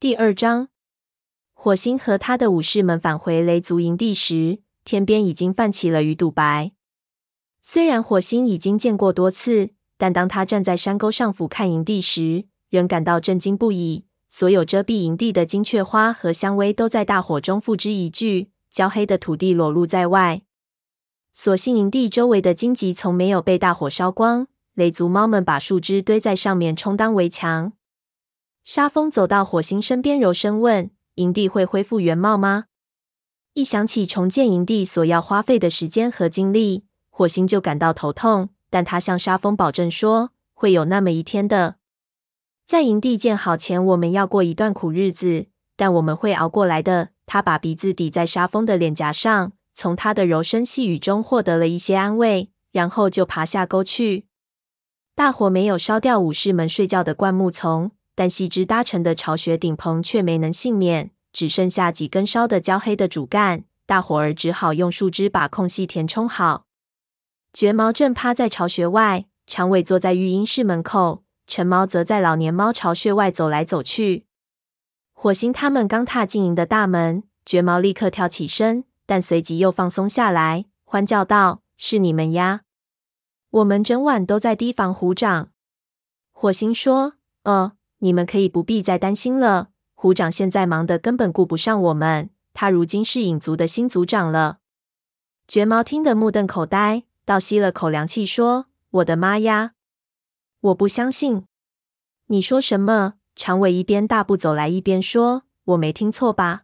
第二章，火星和他的武士们返回雷族营地时，天边已经泛起了鱼肚白。虽然火星已经见过多次，但当他站在山沟上俯瞰营地时，仍感到震惊不已。所有遮蔽营地的金雀花和香薇都在大火中付之一炬，焦黑的土地裸露在外。所幸营地周围的荆棘从没有被大火烧光，雷族猫们把树枝堆在上面充当围墙。沙风走到火星身边，柔声问：“营地会恢复原貌吗？”一想起重建营地所要花费的时间和精力，火星就感到头痛。但他向沙风保证说：“会有那么一天的。在营地建好前，我们要过一段苦日子，但我们会熬过来的。”他把鼻子抵在沙风的脸颊上，从他的柔声细语中获得了一些安慰，然后就爬下沟去。大火没有烧掉武士们睡觉的灌木丛。但细枝搭成的巢穴顶棚却没能幸免，只剩下几根烧得焦黑的主干。大伙儿只好用树枝把空隙填充好。绝毛正趴在巢穴外，长尾坐在育婴室门口，陈毛则在老年猫巢穴外走来走去。火星他们刚踏进营的大门，绝毛立刻跳起身，但随即又放松下来，欢叫道：“是你们呀！我们整晚都在提防虎掌。”火星说：“呃。”你们可以不必再担心了。虎掌现在忙得根本顾不上我们。他如今是影族的新族长了。绝毛听得目瞪口呆，倒吸了口凉气，说：“我的妈呀！我不相信。你说什么？”长尾一边大步走来，一边说：“我没听错吧？”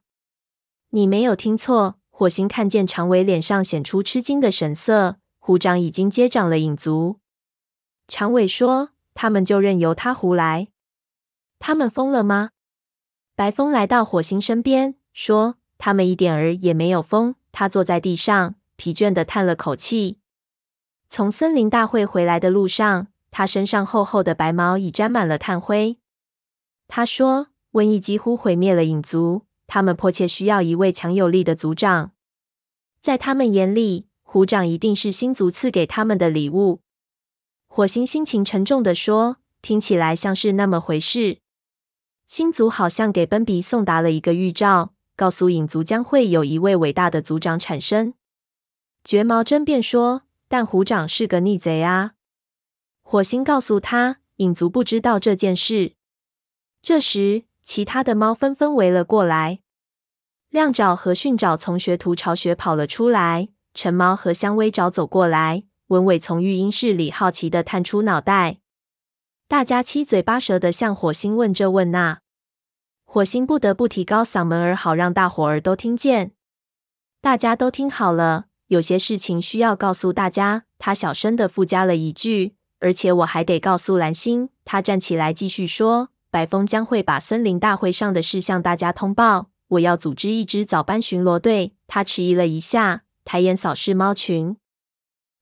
你没有听错。火星看见长尾脸上显出吃惊的神色。虎掌已经接掌了影族。长尾说：“他们就任由他胡来。”他们疯了吗？白风来到火星身边，说：“他们一点儿也没有疯。”他坐在地上，疲倦地叹了口气。从森林大会回来的路上，他身上厚厚的白毛已沾满了炭灰。他说：“瘟疫几乎毁灭了影族，他们迫切需要一位强有力的族长。在他们眼里，虎掌一定是星族赐给他们的礼物。”火星心情沉重地说：“听起来像是那么回事。”星族好像给奔比送达了一个预兆，告诉影族将会有一位伟大的族长产生。绝毛争辩说：“但虎掌是个逆贼啊！”火星告诉他：“影族不知道这件事。”这时，其他的猫纷纷围了过来。亮爪和训爪从学徒巢穴跑了出来，橙毛和香薇爪走过来，文尾从育婴室里好奇的探出脑袋。大家七嘴八舌的向火星问这问那，火星不得不提高嗓门儿，好让大伙儿都听见。大家都听好了，有些事情需要告诉大家。他小声的附加了一句：“而且我还得告诉蓝星。”他站起来继续说：“白风将会把森林大会上的事向大家通报。我要组织一支早班巡逻队。”他迟疑了一下，抬眼扫视猫群，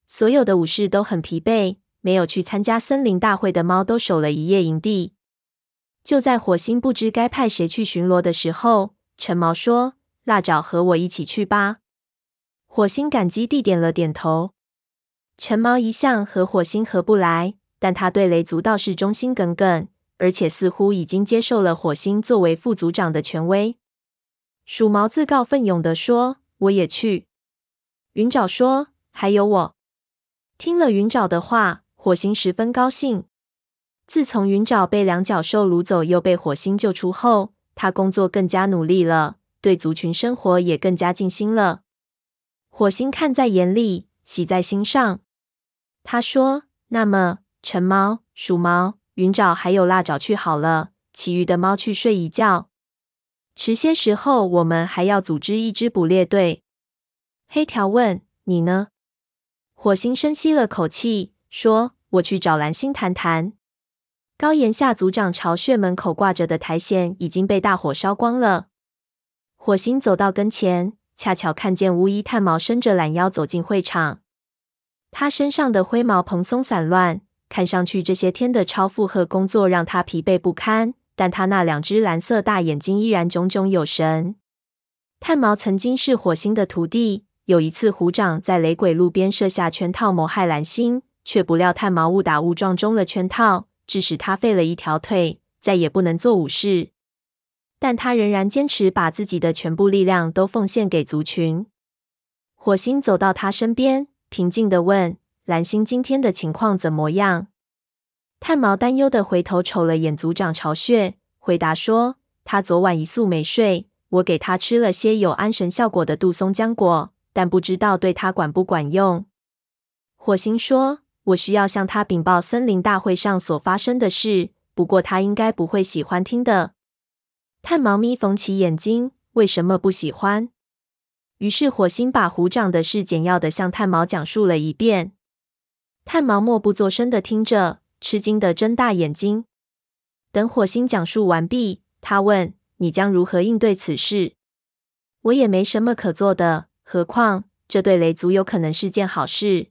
所有的武士都很疲惫。没有去参加森林大会的猫都守了一夜营地。就在火星不知该派谁去巡逻的时候，陈毛说：“腊爪和我一起去吧。”火星感激地点了点头。陈毛一向和火星合不来，但他对雷族倒是忠心耿耿，而且似乎已经接受了火星作为副族长的权威。鼠毛自告奋勇地说：“我也去。”云爪说：“还有我。”听了云爪的话。火星十分高兴。自从云爪被两角兽掳走，又被火星救出后，他工作更加努力了，对族群生活也更加尽心了。火星看在眼里，喜在心上。他说：“那么，橙猫、鼠猫、云爪还有腊爪去好了，其余的猫去睡一觉。迟些时候，我们还要组织一支捕猎队。”黑条问：“你呢？”火星深吸了口气。说：“我去找蓝星谈谈。”高岩下族长巢穴门口挂着的苔藓已经被大火烧光了。火星走到跟前，恰巧看见巫医炭毛伸着懒腰走进会场。他身上的灰毛蓬松散乱，看上去这些天的超负荷工作让他疲惫不堪，但他那两只蓝色大眼睛依然炯炯有神。炭毛曾经是火星的徒弟，有一次虎掌在雷鬼路边设下圈套谋害蓝星。却不料炭毛误打误撞中了圈套，致使他废了一条腿，再也不能做武士。但他仍然坚持把自己的全部力量都奉献给族群。火星走到他身边，平静地问：“蓝星今天的情况怎么样？”炭毛担忧地回头瞅了眼族长巢穴，回答说：“他昨晚一宿没睡，我给他吃了些有安神效果的杜松浆果，但不知道对他管不管用。”火星说：“我需要向他禀报森林大会上所发生的事，不过他应该不会喜欢听的。”炭毛咪缝起眼睛，为什么不喜欢？于是火星把虎掌的事简要的向炭毛讲述了一遍。炭毛默不作声的听着，吃惊的睁大眼睛。等火星讲述完毕，他问：“你将如何应对此事？”我也没什么可做的，何况这对雷族有可能是件好事。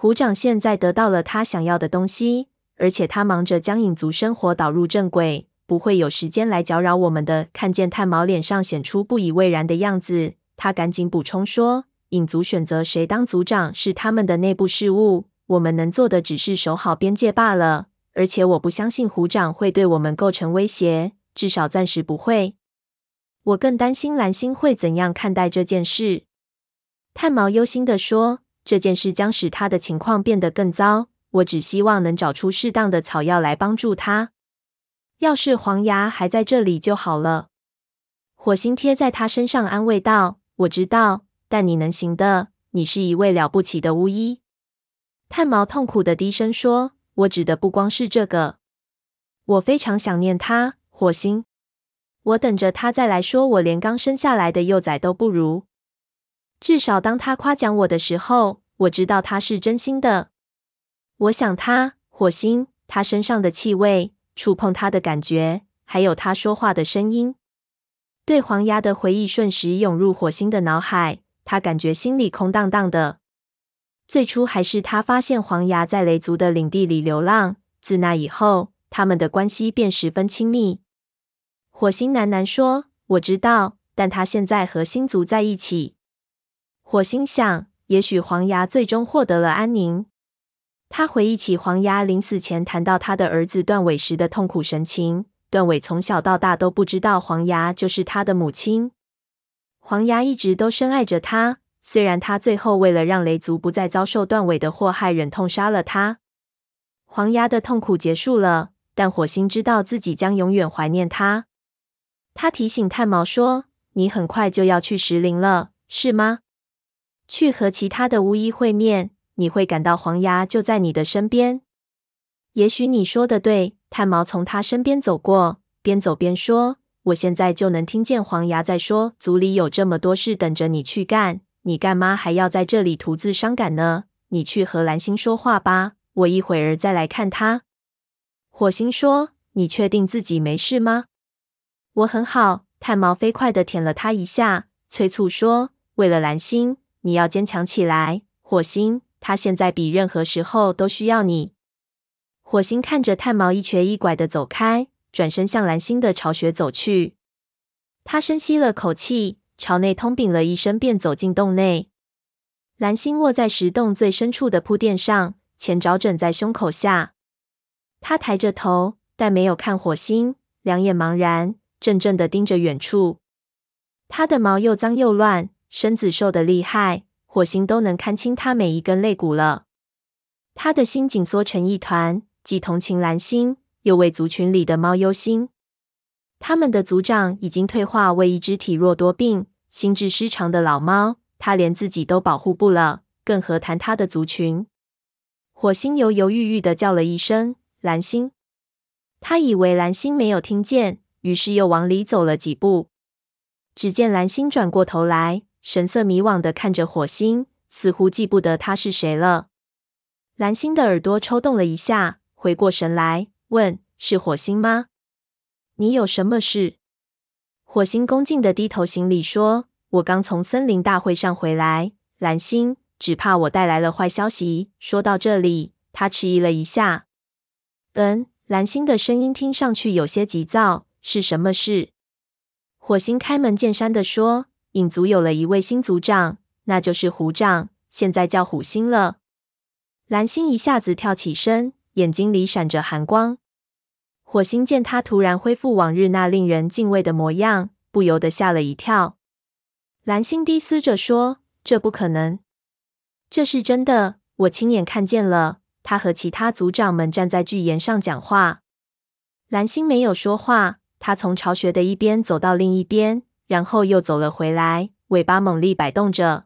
虎掌现在得到了他想要的东西，而且他忙着将影族生活导入正轨。不会有时间来搅扰我们的。看见炭毛脸上显出不以为然的样子，他赶紧补充说：“影族选择谁当族长是他们的内部事务，我们能做的只是守好边界罢了。而且我不相信虎掌会对我们构成威胁，至少暂时不会。我更担心蓝星会怎样看待这件事。”炭毛忧心地说：“这件事将使他的情况变得更糟。我只希望能找出适当的草药来帮助他。”要是黄牙还在这里就好了。火星贴在他身上安慰道：“我知道，但你能行的。你是一位了不起的巫医。”炭毛痛苦的低声说：“我指的不光是这个。我非常想念他，火星。我等着他再来说，我连刚生下来的幼崽都不如。至少当他夸奖我的时候，我知道他是真心的。我想他，火星，他身上的气味。”触碰他的感觉，还有他说话的声音，对黄牙的回忆瞬时涌入火星的脑海。他感觉心里空荡荡的。最初还是他发现黄牙在雷族的领地里流浪，自那以后，他们的关系便十分亲密。火星喃喃说：“我知道，但他现在和星族在一起。”火星想，也许黄牙最终获得了安宁。他回忆起黄牙临死前谈到他的儿子断尾时的痛苦神情。断尾从小到大都不知道黄牙就是他的母亲。黄牙一直都深爱着他，虽然他最后为了让雷族不再遭受断尾的祸害，忍痛杀了他。黄牙的痛苦结束了，但火星知道自己将永远怀念他。他提醒炭毛说：“你很快就要去石林了，是吗？去和其他的巫医会面。”你会感到黄牙就在你的身边。也许你说的对。炭毛从他身边走过，边走边说：“我现在就能听见黄牙在说，族里有这么多事等着你去干，你干嘛还要在这里徒自伤感呢？你去和蓝星说话吧，我一会儿再来看他。”火星说：“你确定自己没事吗？”“我很好。”炭毛飞快地舔了他一下，催促说：“为了蓝星，你要坚强起来，火星。”他现在比任何时候都需要你。火星看着炭毛一瘸一拐的走开，转身向蓝星的巢穴走去。他深吸了口气，朝内通禀了一声，便走进洞内。蓝星卧在石洞最深处的铺垫上，前爪枕在胸口下。他抬着头，但没有看火星，两眼茫然，怔怔的盯着远处。他的毛又脏又乱，身子瘦得厉害。火星都能看清他每一根肋骨了。他的心紧缩成一团，既同情蓝星，又为族群里的猫忧心。他们的族长已经退化为一只体弱多病、心智失常的老猫，他连自己都保护不了，更何谈他的族群？火星犹犹豫豫的叫了一声“蓝星”，他以为蓝星没有听见，于是又往里走了几步。只见蓝星转过头来。神色迷惘的看着火星，似乎记不得他是谁了。蓝星的耳朵抽动了一下，回过神来，问：“是火星吗？你有什么事？”火星恭敬的低头行礼，说：“我刚从森林大会上回来，蓝星，只怕我带来了坏消息。”说到这里，他迟疑了一下。嗯，蓝星的声音听上去有些急躁。是什么事？火星开门见山的说。影族有了一位新族长，那就是虎长，现在叫虎星了。蓝星一下子跳起身，眼睛里闪着寒光。火星见他突然恢复往日那令人敬畏的模样，不由得吓了一跳。蓝星低思着说：“这不可能，这是真的，我亲眼看见了。”他和其他族长们站在巨岩上讲话。蓝星没有说话，他从巢穴的一边走到另一边，然后又走了回来，尾巴猛力摆动着。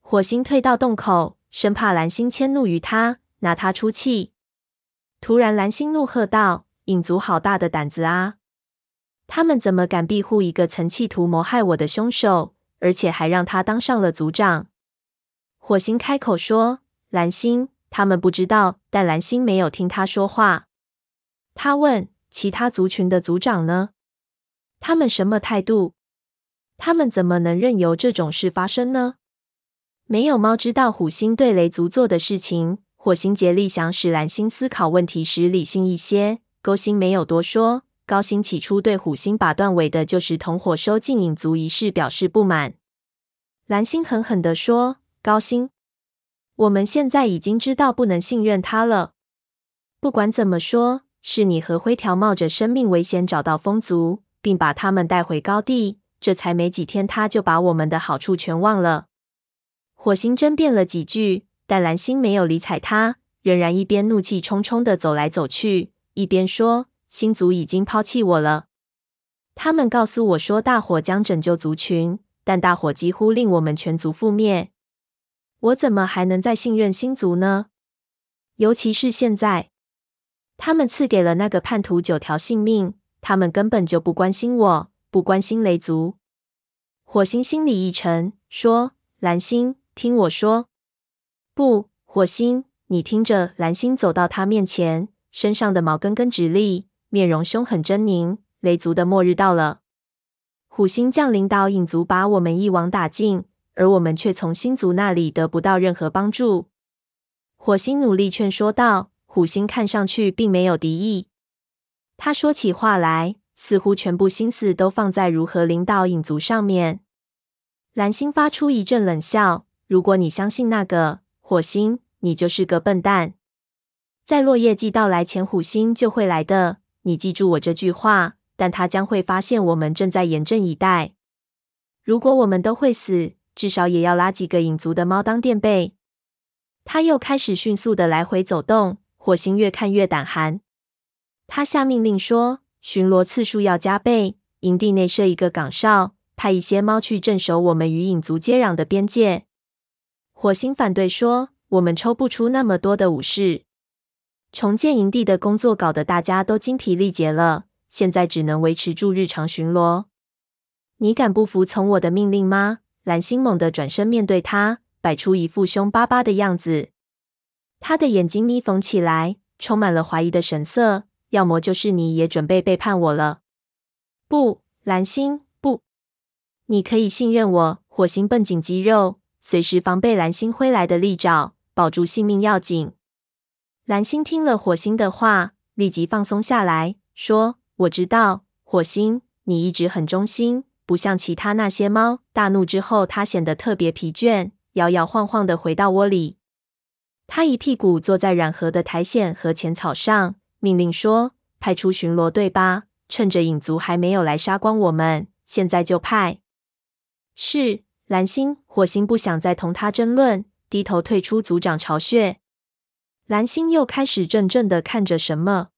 火星退到洞口，生怕蓝星迁怒于他，拿他出气。突然，蓝星怒喝道：“影族好大的胆子啊！他们怎么敢庇护一个曾企图谋害我的凶手，而且还让他当上了族长？”火星开口说：“蓝星，他们不知道。”但蓝星没有听他说话。他问：“其他族群的族长呢？他们什么态度？他们怎么能任由这种事发生呢？”没有猫知道虎星对雷族做的事情。火星竭力想使蓝星思考问题时理性一些。勾星没有多说。高星起初对虎星把断尾的旧石同伙收进影族一事表示不满。蓝星狠狠地说：“高星，我们现在已经知道不能信任他了。不管怎么说，是你和灰条冒着生命危险找到风族，并把他们带回高地。这才没几天，他就把我们的好处全忘了。”火星争辩了几句，但蓝星没有理睬他，仍然一边怒气冲冲地走来走去，一边说：“星族已经抛弃我了。他们告诉我说大火将拯救族群，但大火几乎令我们全族覆灭。我怎么还能再信任星族呢？尤其是现在，他们赐给了那个叛徒九条性命，他们根本就不关心我，不关心雷族。”火星心里一沉，说：“蓝星。”听我说，不，火星，你听着。蓝星走到他面前，身上的毛根根直立，面容凶狠狰狞。雷族的末日到了，虎星降临导影族把我们一网打尽，而我们却从星族那里得不到任何帮助。火星努力劝说道。虎星看上去并没有敌意，他说起话来，似乎全部心思都放在如何领导影族上面。蓝星发出一阵冷笑。如果你相信那个火星，你就是个笨蛋。在落叶季到来前，虎星就会来的。你记住我这句话。但他将会发现我们正在严阵以待。如果我们都会死，至少也要拉几个影族的猫当垫背。他又开始迅速的来回走动。火星越看越胆寒。他下命令说：巡逻次数要加倍，营地内设一个岗哨，派一些猫去镇守我们与影族接壤的边界。火星反对说：“我们抽不出那么多的武士，重建营地的工作搞得大家都精疲力竭了，现在只能维持住日常巡逻。你敢不服从我的命令吗？”蓝星猛地转身面对他，摆出一副凶巴巴的样子。他的眼睛眯缝起来，充满了怀疑的神色。要么就是你也准备背叛我了。不，蓝星，不，你可以信任我。火星绷紧肌肉。随时防备蓝星挥来的利爪，保住性命要紧。蓝星听了火星的话，立即放松下来，说：“我知道，火星，你一直很忠心，不像其他那些猫。”大怒之后，他显得特别疲倦，摇摇晃晃的回到窝里。他一屁股坐在软和的苔藓和浅草上，命令说：“派出巡逻队吧，趁着影族还没有来杀光我们，现在就派。”是。蓝星、火星不想再同他争论，低头退出族长巢穴。蓝星又开始怔怔的看着什么。